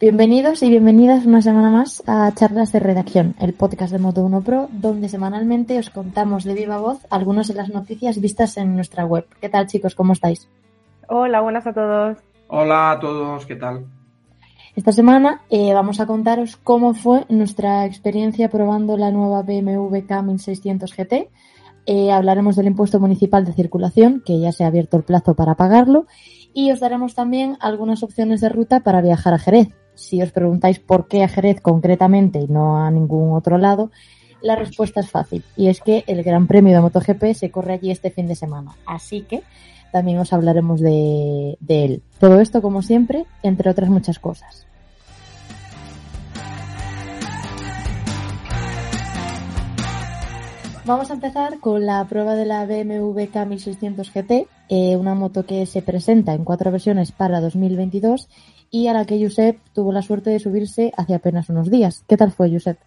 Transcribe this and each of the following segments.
Bienvenidos y bienvenidas una semana más a Charlas de Redacción, el podcast de Moto1 Pro, donde semanalmente os contamos de viva voz algunas de las noticias vistas en nuestra web. ¿Qué tal, chicos? ¿Cómo estáis? Hola, buenas a todos. Hola a todos, ¿qué tal? Esta semana eh, vamos a contaros cómo fue nuestra experiencia probando la nueva BMW K1600 GT. Eh, hablaremos del impuesto municipal de circulación, que ya se ha abierto el plazo para pagarlo, y os daremos también algunas opciones de ruta para viajar a Jerez, si os preguntáis por qué a Jerez concretamente y no a ningún otro lado, la respuesta es fácil y es que el Gran Premio de MotoGP se corre allí este fin de semana. Así que también os hablaremos de, él. Todo esto, como siempre, entre otras muchas cosas. Vamos a empezar con la prueba de la BMW K1600 GT, una moto que se presenta en cuatro versiones para 2022 y a la que Josep tuvo la suerte de subirse hace apenas unos días. ¿Qué tal fue, Josep?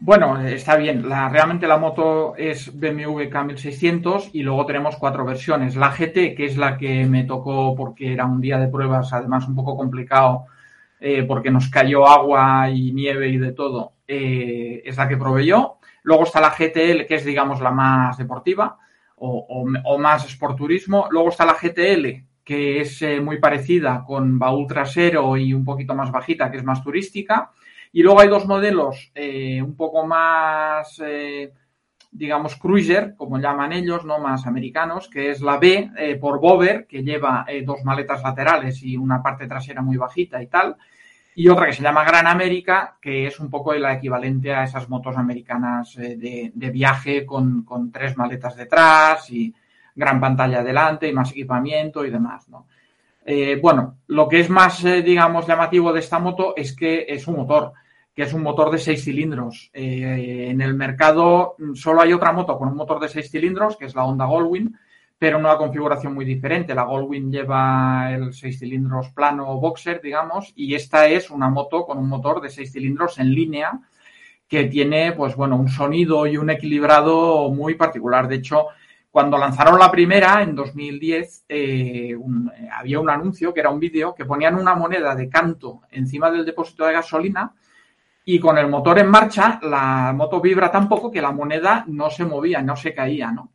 Bueno, está bien. Realmente la moto es BMW K1600 y luego tenemos cuatro versiones. La GT, que es la que me tocó porque era un día de pruebas, además un poco complicado eh, porque nos cayó agua y nieve y de todo, eh, es la que probé yo. Luego está la GTL, que es, digamos, la más deportiva o, o, o más sporturismo. Luego está la GTL, que es eh, muy parecida con baúl trasero y un poquito más bajita, que es más turística. Y luego hay dos modelos eh, un poco más, eh, digamos, cruiser, como llaman ellos, no más americanos, que es la B eh, por Bover, que lleva eh, dos maletas laterales y una parte trasera muy bajita y tal. Y otra que se llama Gran América, que es un poco la equivalente a esas motos americanas eh, de, de, viaje con, con tres maletas detrás y, gran pantalla delante y más equipamiento y demás, ¿no? Eh, bueno, lo que es más, eh, digamos, llamativo de esta moto es que es un motor, que es un motor de seis cilindros. En el mercado solo hay otra moto con un motor de seis cilindros, que es la Honda Goldwing, pero una configuración muy diferente. La Goldwing lleva el seis cilindros plano boxer, digamos, y esta es una moto con un motor de seis cilindros en línea que tiene, pues bueno, un sonido y un equilibrado muy particular. De hecho, cuando lanzaron la primera, en 2010, eh, había un anuncio que era un vídeo que ponían una moneda de canto encima del depósito de gasolina y con el motor en marcha, la moto vibra tan poco que la moneda no se movía, no se caía, ¿no?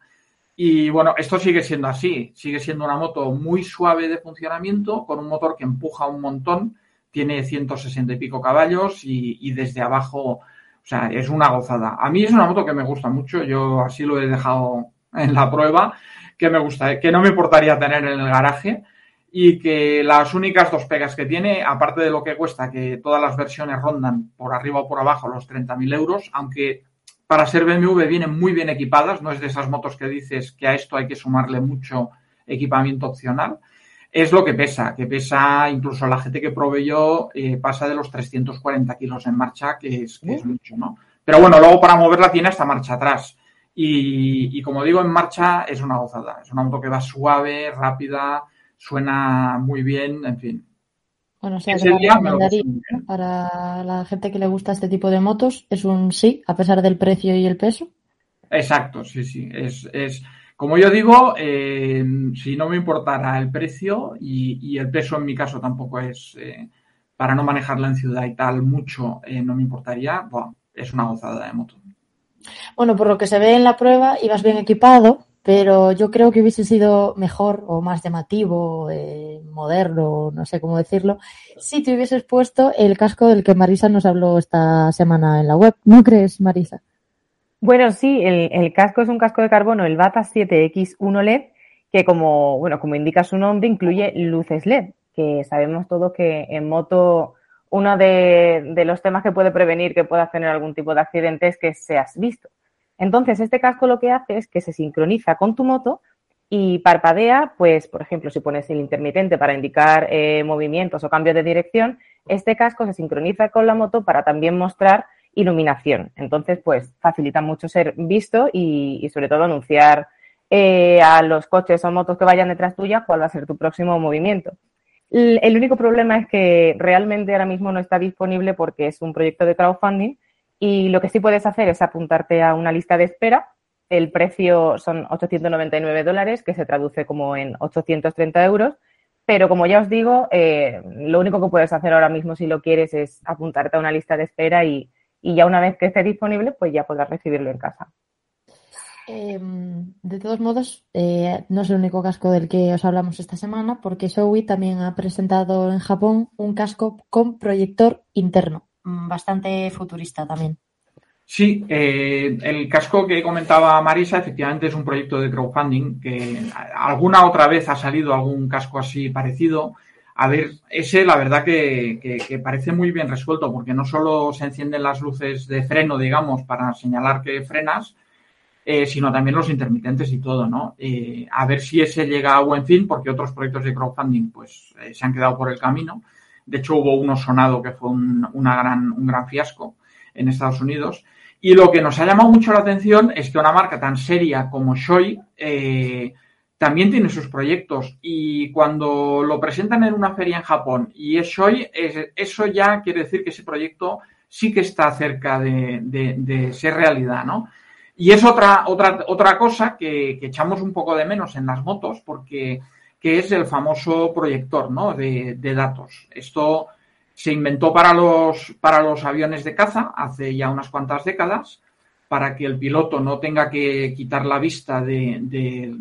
Y bueno, esto sigue siendo así, sigue siendo una moto muy suave de funcionamiento, con un motor que empuja un montón, tiene 160 y pico caballos y, y desde abajo, o sea, es una gozada. A mí es una moto que me gusta mucho, yo así lo he dejado en la prueba que me gusta, que no me importaría tener en el garaje y que las únicas dos pegas que tiene, aparte de lo que cuesta, que todas las versiones rondan por arriba o por abajo los 30.000 euros, aunque para ser BMW vienen muy bien equipadas, no es de esas motos que dices que a esto hay que sumarle mucho equipamiento opcional, es lo que pesa, que pesa incluso la GT que probé yo, eh, pasa de los 340 kilos en marcha, que es, que es mucho, ¿no? Pero bueno, luego para moverla tiene hasta marcha atrás. Y, y, como digo, en marcha es una gozada. Es una moto que va suave, rápida, suena muy bien, en fin. Bueno, o sea, que ¿no? para la gente que le gusta este tipo de motos. Es un sí, a pesar del precio y el peso. Exacto, sí, sí. Es, es como yo digo, eh, si no me importara el precio y, y, el peso en mi caso tampoco es, eh, para no manejarla en ciudad y tal, mucho eh, no me importaría, bueno, es una gozada de moto. Bueno, por lo que se ve en la prueba, ibas bien equipado, pero yo creo que hubiese sido mejor o más llamativo, eh, moderno, no sé cómo decirlo, si te hubieses puesto el casco del que Marisa nos habló esta semana en la web. ¿No crees, Marisa? Bueno, sí, el, casco es un casco de carbono, el Bata 7X1 LED, que como, bueno, como indica su nombre, incluye luces LED, que sabemos todos que en moto uno de, de, los temas que puede prevenir que puedas tener algún tipo de accidente es que seas visto. Entonces, este casco lo que hace es que se sincroniza con tu moto y parpadea, pues, por ejemplo, si pones el intermitente para indicar eh, movimientos o cambios de dirección, este casco se sincroniza con la moto para también mostrar iluminación. Entonces, pues facilita mucho ser visto y, sobre todo anunciar eh, a los coches o motos que vayan detrás tuya cuál va a ser tu próximo movimiento. El único problema es que realmente ahora mismo no está disponible porque es un proyecto de crowdfunding y lo que sí puedes hacer es apuntarte a una lista de espera. El precio son 899 dólares, que se traduce como en 830 euros. Pero como ya os digo, eh, lo único que puedes hacer ahora mismo si lo quieres es apuntarte a una lista de espera y, y ya una vez que esté disponible, pues ya podrás recibirlo en casa. Em, de todos modos, eh, no es el único casco del que os hablamos esta semana, porque Shoei también ha presentado en Japón un casco con proyector interno, bastante futurista también. Sí, eh, el casco que comentaba Marisa efectivamente es un proyecto de crowdfunding que alguna otra vez ha salido algún casco así parecido. A ver, ese la verdad que, parece muy bien resuelto porque no solo se encienden las luces de freno, digamos, para señalar que frenas, eh, sino también los intermitentes y todo, ¿no? Eh, a ver si ese llega a buen fin, porque otros proyectos de crowdfunding pues se han quedado por el camino. De hecho, hubo uno sonado que fue un, gran, fiasco en Estados Unidos. Y lo que nos ha llamado mucho la atención es que una marca tan seria como Shoei también tiene sus proyectos. Y cuando lo presentan en una feria en Japón y es Shoei, eso ya quiere decir que ese proyecto sí que está cerca de, de ser realidad, ¿no? Y es otra, otra, otra cosa que, echamos un poco de menos en las motos, porque que es el famoso proyector ¿no? de, datos. Esto se inventó para los, para los aviones de caza hace ya unas cuantas décadas, para que el piloto no tenga que quitar la vista de,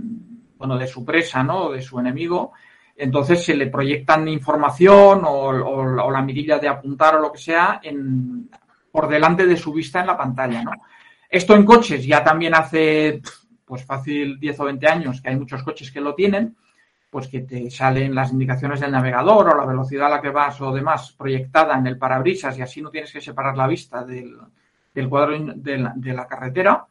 bueno, de su presa, ¿no? de su enemigo. Entonces se le proyectan información o, la mirilla de apuntar o lo que sea en, por delante de su vista en la pantalla. Esto en coches ya también hace, pues fácil 10 o 20 años que hay muchos coches que lo tienen, pues que te salen las indicaciones del navegador o la velocidad a la que vas o demás proyectada en el parabrisas y así no tienes que separar la vista del, cuadro de la, carretera.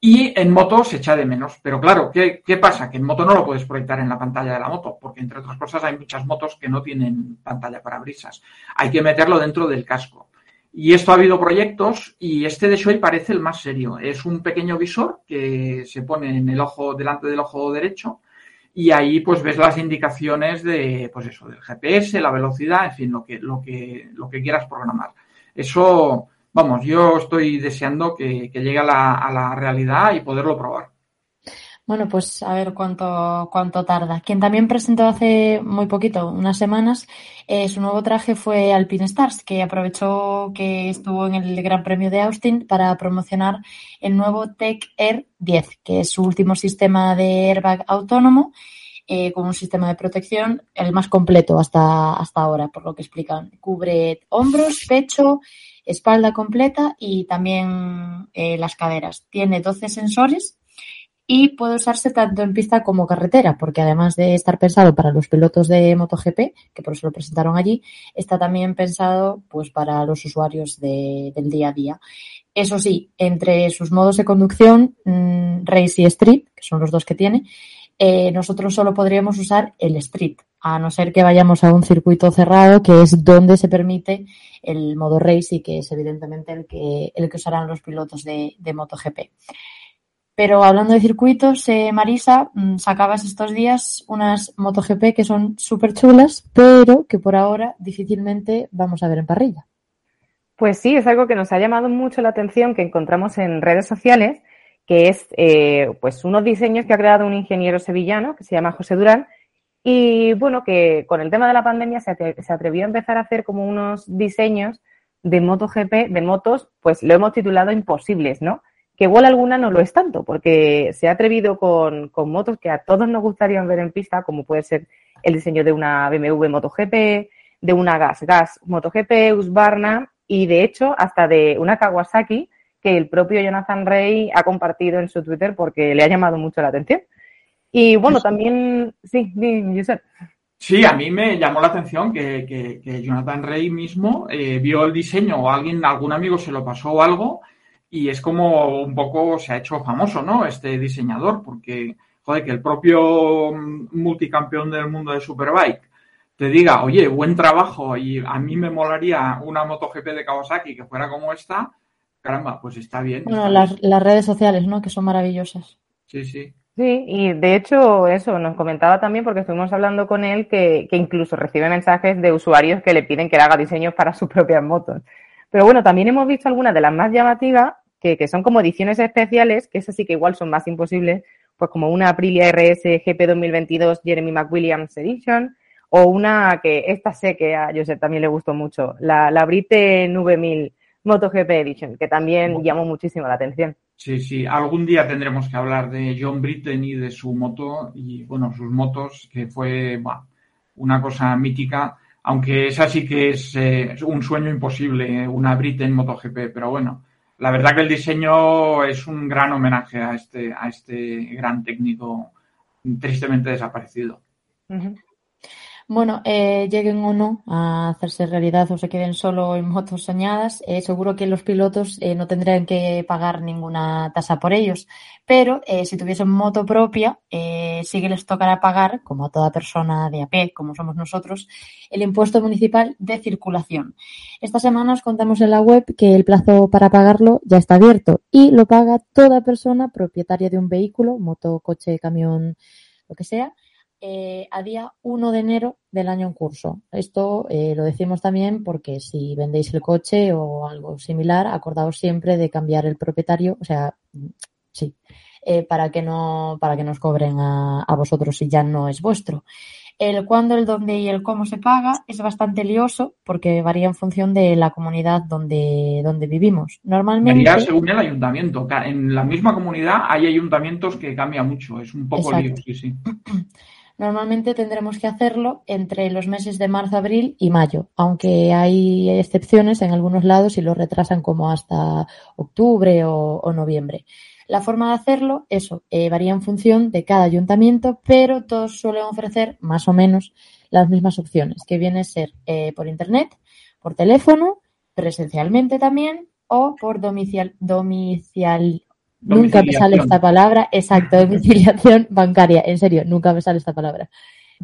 Y en moto se echa de menos. Pero claro, ¿qué, ¿qué, pasa? Que en moto no lo puedes proyectar en la pantalla de la moto, porque entre otras cosas hay muchas motos que no tienen pantalla parabrisas. Hay que meterlo dentro del casco. Y esto ha habido proyectos y este de Shoei parece el más serio. Es un pequeño visor que se pone en el ojo, delante del ojo derecho y ahí pues ves las indicaciones de, pues eso, del GPS, la velocidad, en fin, lo que, lo que, lo que quieras programar. Eso, vamos, yo estoy deseando que, llegue a la, a la realidad y poderlo probar. Bueno, pues a ver cuánto, cuánto tarda. Quien también presentó hace muy poquito, unas semanas, eh, su nuevo traje fue Alpine Stars, que aprovechó que estuvo en el Gran Premio de Austin para promocionar el nuevo Tech Air 10, que es su último sistema de airbag autónomo. Eh, con un sistema de protección el más completo hasta, hasta ahora, por lo que explican. Cubre hombros, pecho, espalda completa y también eh, las caderas. Tiene 12 sensores y puede usarse tanto en pista como carretera, porque además de estar pensado para los pilotos de MotoGP, que por eso lo presentaron allí, está también pensado pues para los usuarios de, del día a día. Eso sí, entre sus modos de conducción, mm, Race y Street, que son los dos que tiene, eh, nosotros solo podríamos usar el Street, a no ser que vayamos a un circuito cerrado, que es donde se permite el modo Race y que es evidentemente el que, el que usarán los pilotos de, de MotoGP. Pero hablando de circuitos, eh, Marisa, mm, sacabas estos días unas MotoGP que son súper chulas, pero que por ahora difícilmente vamos a ver en parrilla. Pues sí, es algo que nos ha llamado mucho la atención, que encontramos en redes sociales, que es eh, pues unos diseños que ha creado un ingeniero sevillano que se llama José Durán. Y bueno, que con el tema de la pandemia se, se atrevió a empezar a hacer como unos diseños de MotoGP, de motos, pues lo hemos titulado imposibles, ¿no? Que igual alguna no lo es tanto, porque se ha atrevido con, motos que a todos nos gustaría ver en pista, como puede ser el diseño de una BMW MotoGP, de una Gas Gas MotoGP, Husqvarna y de hecho hasta de una Kawasaki que el propio Jonathan Rey ha compartido en su Twitter porque le ha llamado mucho la atención. Y bueno, también, sí, Josep. Sí, a mí me llamó la atención que, Jonathan Rey mismo eh, vio el diseño o alguien, algún amigo se lo pasó o algo y es como un poco se ha hecho famoso, ¿no? Este diseñador, porque, joder, que el propio multicampeón del mundo de Superbike te diga, oye, buen trabajo y a mí me molaría una MotoGP de Kawasaki que fuera como esta, caramba, pues está bien. Bueno, las, las redes sociales, ¿no? Que son maravillosas. Sí, sí. Sí, y de hecho eso nos comentaba también porque estuvimos hablando con él que, que, incluso recibe mensajes de usuarios que le piden que le haga diseños para sus propias motos. Pero bueno, también hemos visto algunas de las más llamativas que, que son como ediciones especiales, que esas sí que igual son más imposibles, pues como una Aprilia RS GP 2022 Jeremy McWilliams Edition o una que esta sé que a Josep también le gustó mucho, la, la Brite 9000 MotoGP Edition, que también llamó muchísimo la atención. Sí, sí, algún día tendremos que hablar de John Britten y de su moto y, bueno, sus motos, que fue una cosa mítica, aunque esa sí que es eh, un sueño imposible, una Britten MotoGP, pero bueno, la verdad que el diseño es un gran homenaje a este, a este gran técnico tristemente desaparecido. Bueno, eh, lleguen o no a hacerse realidad o se queden solo en motos soñadas, eh, seguro que los pilotos eh, no tendrían que pagar ninguna tasa por ellos. Pero eh, si tuviesen moto propia, eh, sí que les tocará pagar, como a toda persona de a pie, como somos nosotros, el impuesto municipal de circulación. Esta semana os contamos en la web que el plazo para pagarlo ya está abierto y lo paga toda persona propietaria de un vehículo, moto, coche, camión, lo que sea, eh, a día 1 de enero del año en curso. Esto eh, lo decimos también porque si vendéis el coche o algo similar, acordaos siempre de cambiar el propietario, o sea, sí, eh, para que no, para que nos cobren a, a, vosotros si ya no es vuestro. El cuándo, el dónde y el cómo se paga es bastante lioso porque varía en función de la comunidad donde, donde vivimos. Normalmente. Varía según el ayuntamiento. En la misma comunidad hay ayuntamientos que cambia mucho. Es un poco Exacto. lío, sí, sí. Normalmente tendremos que hacerlo entre los meses de marzo, abril y mayo, aunque hay excepciones en algunos lados y lo retrasan como hasta octubre o, noviembre. La forma de hacerlo, eso, eh, varía en función de cada ayuntamiento, pero todos suelen ofrecer más o menos las mismas opciones, que viene a ser eh, por internet, por teléfono, presencialmente también o por domicial, domicial, Nunca me sale esta palabra. Exacto, domiciliación bancaria. En serio, nunca me sale esta palabra.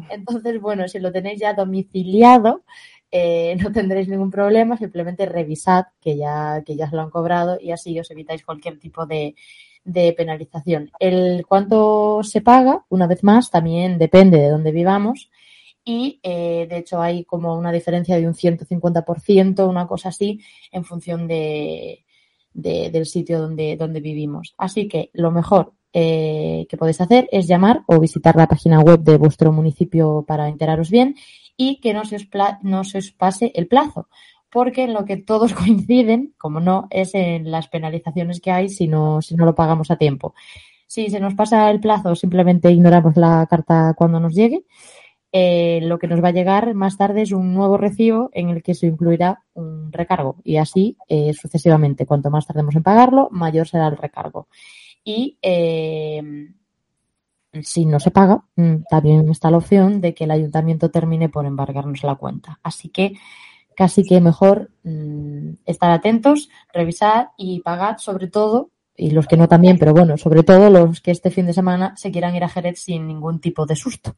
Entonces, bueno, si lo tenéis ya domiciliado, eh, no tendréis ningún problema. Simplemente revisad que ya, que ya se lo han cobrado y así os evitáis cualquier tipo de, de penalización. El cuánto se paga, una vez más, también depende de dónde vivamos. Y eh, de hecho hay como una diferencia de un 150%, una cosa así, en función de, de, del sitio donde, donde vivimos. Así que lo mejor eh, que podéis hacer es llamar o visitar la página web de vuestro municipio para enteraros bien y que no se os, no se os pase el plazo, porque en lo que todos coinciden, como no, es en las penalizaciones que hay si no, si no lo pagamos a tiempo. Si se nos pasa el plazo, simplemente ignoramos la carta cuando nos llegue eh, lo que nos va a llegar más tarde es un nuevo recibo en el que se incluirá un recargo y así eh, sucesivamente. Cuanto más tardemos en pagarlo, mayor será el recargo. Y eh, si no se paga, mm, también está la opción de que el ayuntamiento termine por embargarnos la cuenta. Así que casi que mejor mmm, estar atentos, revisar y pagar sobre todo y los que no también, pero bueno, sobre todo los que este fin de semana se quieran ir a Jerez sin ningún tipo de susto.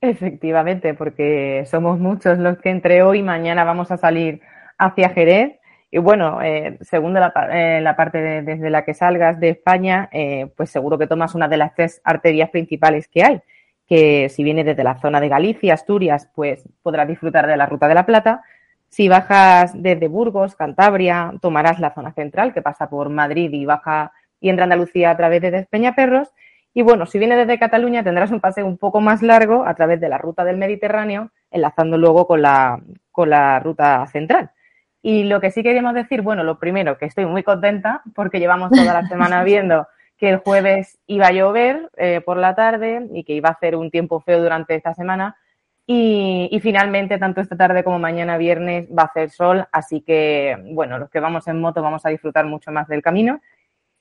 Efectivamente, porque somos muchos los que entre hoy y mañana vamos a salir hacia Jerez. Y bueno, eh, según la, eh, la parte de, desde la que salgas de España, eh, pues seguro que tomas una de las tres arterias principales que hay. Que si vienes desde la zona de Galicia, Asturias, pues podrás disfrutar de la Ruta de la Plata. Si bajas desde Burgos, Cantabria, tomarás la zona central que pasa por Madrid y baja y entra Andalucía a través de Despeñaperros. Y bueno, si vienes desde Cataluña tendrás un paseo un poco más largo a través de la ruta del Mediterráneo, enlazando luego con la, con la ruta central. Y lo que sí queríamos decir, bueno, lo primero, que estoy muy contenta porque llevamos toda la semana viendo que el jueves iba a llover eh, por la tarde y que iba a hacer un tiempo feo durante esta semana. Y, y, finalmente, tanto esta tarde como mañana viernes va a hacer sol, así que, bueno, los que vamos en moto vamos a disfrutar mucho más del camino.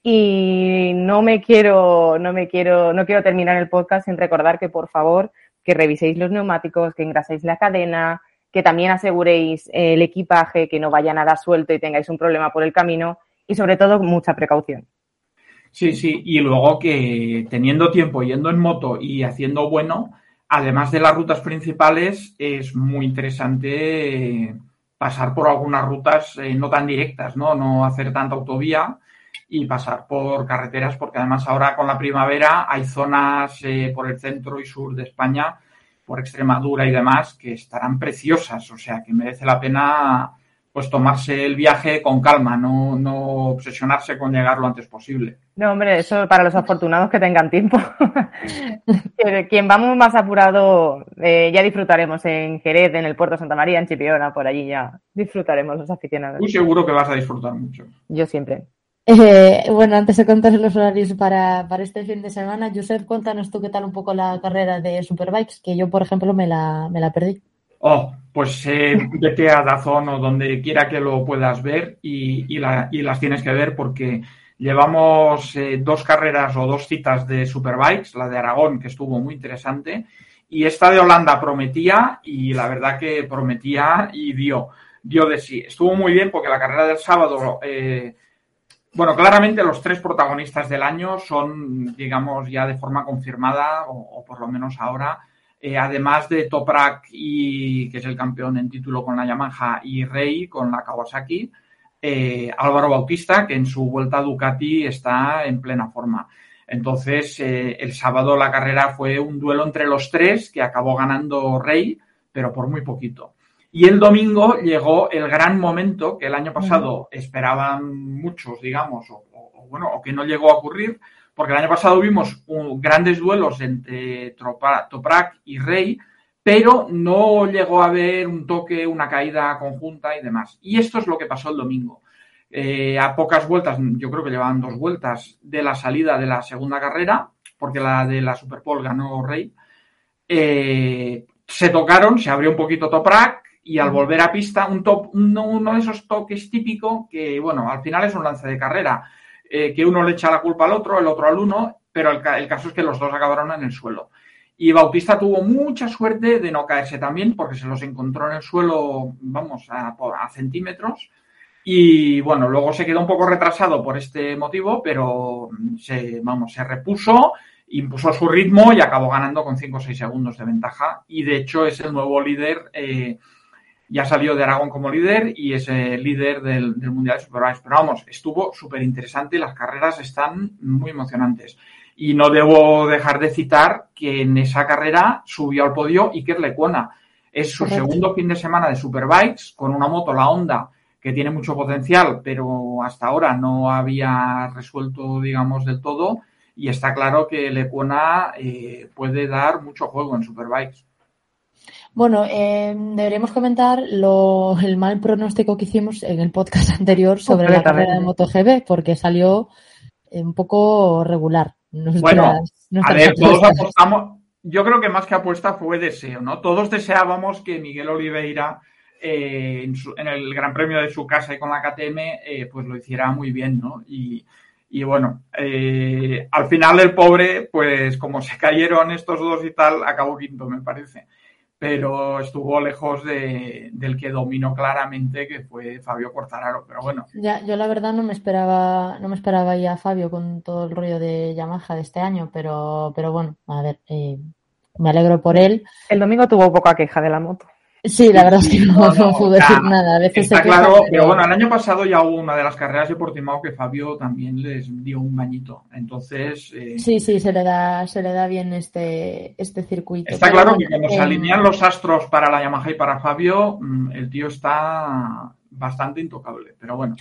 Y no me quiero, no me quiero, no quiero terminar el podcast sin recordar que por favor que reviséis los neumáticos, que engraséis la cadena, que también aseguréis el equipaje, que no vaya nada suelto y tengáis un problema por el camino y sobre todo mucha precaución. Sí, sí, y luego que teniendo tiempo yendo en moto y haciendo bueno, además de las rutas principales, es muy interesante pasar por algunas rutas eh, no tan directas, ¿no? No hacer tanta autovía y pasar por carreteras, porque además ahora con la primavera hay zonas eh, por el centro y sur de España, por Extremadura y demás, que estarán preciosas, o sea que merece la pena pues tomarse el viaje con calma, no, no obsesionarse con llegar lo antes posible. No, hombre, eso para los afortunados que tengan tiempo. Quien vamos más apurado, eh, ya disfrutaremos en Jerez, en el puerto de Santa María, en Chipiona, por allí ya disfrutaremos los aficionados. Muy seguro que vas a disfrutar mucho. Yo siempre. Eh, bueno, antes de contar los horarios para, para, este fin de semana, Josep, cuéntanos tú qué tal un poco la carrera de Superbikes, que yo, por ejemplo, me la, me la perdí. Oh, pues eh, vete a Dazón o donde quiera que lo puedas ver y, las tienes que ver porque llevamos eh, dos carreras o dos citas de Superbikes, la de Aragón, que estuvo muy interesante, y esta de Holanda prometía y la verdad que prometía y dio, dio de sí. Estuvo muy bien porque la carrera del sábado, eh, bueno, claramente los tres protagonistas del año son, digamos, ya de forma confirmada, o por lo menos ahora, eh, además de Toprak, y, que es el campeón en título con la Yamaha, y Rey con la Kawasaki, eh, Álvaro Bautista, que en su vuelta a Ducati está en plena forma. Entonces, eh, el sábado la carrera fue un duelo entre los tres que acabó ganando Rey, pero por muy poquito. Y el domingo llegó el gran momento que el año pasado esperaban muchos, digamos, o bueno, o que no llegó a ocurrir, porque el año pasado vimos grandes duelos entre Toprak y Rey, pero no llegó a haber un toque, una caída conjunta y demás. Y esto es lo que pasó el domingo. Eh, a pocas vueltas, yo creo que llevaban dos vueltas de la salida de la segunda carrera, porque la de la Superpole ganó Rey. Eh, se tocaron, se abrió un poquito Toprak y al volver a pista, un top, uno de esos toques típicos que, bueno, al final es un lance de carrera eh, que uno le echa la culpa al otro, el otro al uno, pero el, caso es que los dos acabaron en el suelo. Y Bautista tuvo mucha suerte de no caerse también porque se los encontró en el suelo, vamos, a, centímetros. Y bueno, luego se quedó un poco retrasado por este motivo, pero se, vamos, se repuso, impuso su ritmo y acabó ganando con 5 o 6 segundos de ventaja. Y de hecho es el nuevo líder eh, ya salió de Aragón como líder y es el líder del, Mundial de Superbikes. Pero vamos, estuvo súper interesante y las carreras están muy emocionantes. Y no debo dejar de citar que en esa carrera subió al podio Iker Lecuona. Es su segundo fin de semana de Superbikes con una moto, la Honda, que tiene mucho potencial, pero hasta ahora no había resuelto, digamos, del todo. Y está claro que Lecuona eh, puede dar mucho juego en Superbikes. Bueno, eh, deberíamos comentar lo, el mal pronóstico que hicimos en el podcast anterior sobre la carrera de MotoGP, porque salió un poco regular. bueno, a ver, todos apostamos. Yo creo que más que apuesta fue deseo, ¿no? Todos deseábamos que Miguel Oliveira eh, en, el Gran Premio de su casa y con la KTM, eh, pues lo hiciera muy bien, ¿no? Y, y bueno, eh, al final el pobre, pues como se cayeron estos dos y tal, acabó quinto, me parece pero estuvo lejos de, del que dominó claramente, que fue Fabio Cortararo. Pero bueno. Ya, yo la verdad no me esperaba, no me esperaba ya a Fabio con todo el rollo de Yamaha de este año, pero, pero bueno, a ver, eh, me alegro por él. El domingo tuvo poca queja de la moto. Sí, la verdad es que no, no, pude decir nada. A veces está claro, pero... bueno, el año pasado ya hubo una de las carreras de Portimao que Fabio también les dio un bañito. Entonces. Eh... Sí, sí, se le da, se le da bien este, este circuito. Está claro que cuando se alinean los astros para la Yamaha y para Fabio, mm, el tío está bastante intocable. Pero bueno.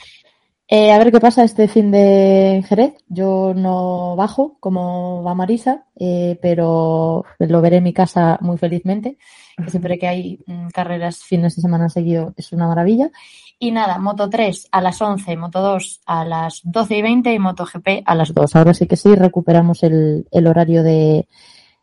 Eh, a ver qué pasa este fin de Jerez. Yo no bajo como va Marisa, eh, pero lo veré en mi casa muy felizmente. Siempre que hay mm, carreras fines de semana seguido es una maravilla. Y nada, Moto 3 a las 11, Moto 2 a las 12 y 20 y Moto GP a las 2. Ahora sí que sí, recuperamos el, horario de,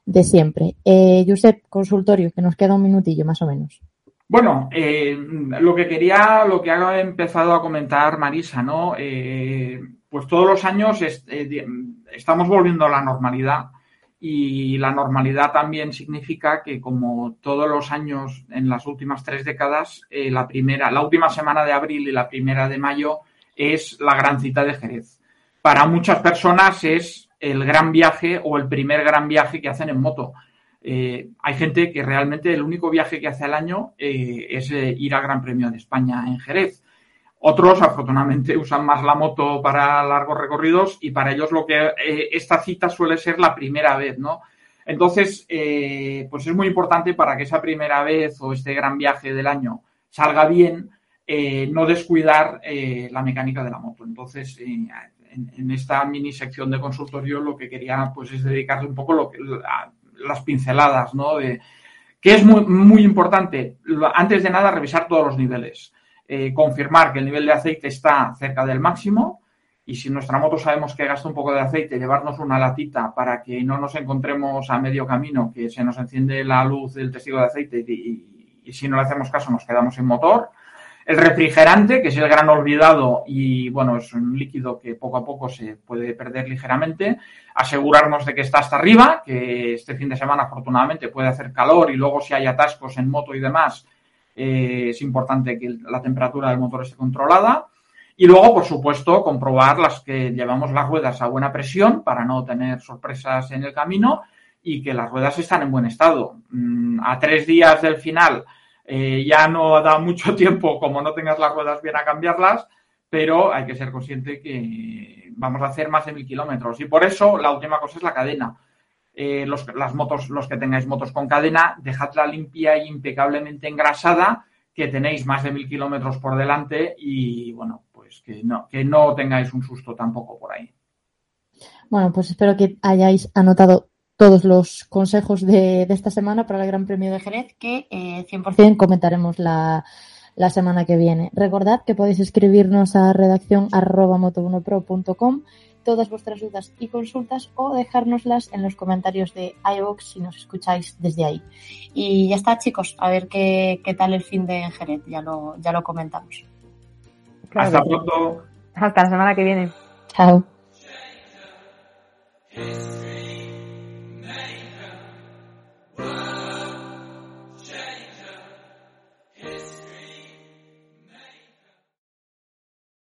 de siempre. Eh, Josep, consultorio, que nos queda un minutillo más o menos. Bueno, eh, lo que quería, lo que ha empezado a comentar Marisa, ¿no? Eh, pues todos los años eh, estamos volviendo a la normalidad y la normalidad también significa que como todos los años en las últimas tres décadas, la primera, la última semana de abril y la primera de mayo es la gran cita de Jerez. Para muchas personas es el gran viaje o el primer gran viaje que hacen en moto Eh, hay gente que realmente el único viaje que hace al año eh, es eh, ir al Gran Premio de España en Jerez. Otros, afortunadamente, usan más la moto para largos recorridos y para ellos lo que esta cita suele ser la primera vez, ¿no? Entonces, pues es muy importante para que esa primera vez o este gran viaje del año salga bien, no descuidar la mecánica de la moto. Entonces, en, esta mini sección de consultorio lo que quería pues es dedicarle un poco lo que, las pinceladas, ¿no? De, que es muy, muy importante, antes de nada, revisar todos los niveles. Eh, confirmar que el nivel de aceite está cerca del máximo y si nuestra moto sabemos que gasta un poco de aceite, llevarnos una latita para que no nos encontremos a medio camino, que se nos enciende la luz del testigo de aceite y, y si no le hacemos caso nos quedamos sin motor. El refrigerante, que es el gran olvidado y bueno, es un líquido que poco a poco se puede perder ligeramente. Asegurarnos de que está hasta arriba, que este fin de semana afortunadamente puede hacer calor y luego si hay atascos en moto y demás, eh, es importante que la temperatura del motor esté controlada. Y luego, por supuesto, comprobar las que llevamos las ruedas a buena presión para no tener sorpresas en el camino y que las ruedas están en buen estado. Mm, a tres días del final eh, ya no da mucho tiempo, como no tengas las ruedas bien, a cambiarlas, pero hay que ser consciente que vamos a hacer más de mil kilómetros. Y por eso la última cosa es la cadena. Eh, los, las motos, los que tengáis motos con cadena, dejadla limpia e impecablemente engrasada, que tenéis más de mil kilómetros por delante y bueno, pues que no, que no tengáis un susto tampoco por ahí. Bueno, pues espero que hayáis anotado todos los consejos de, esta semana para el Gran Premio de Jerez que eh, 100% comentaremos la, la, semana que viene. Recordad que podéis escribirnos a redacción arroba moto1pro.com todas vuestras dudas y consultas o dejárnoslas en los comentarios de iVoox si nos escucháis desde ahí. Y ya está, chicos, a ver qué, qué tal el fin de Jerez, ya lo, ya lo comentamos. Hasta pronto. Hasta la semana que viene. Chao.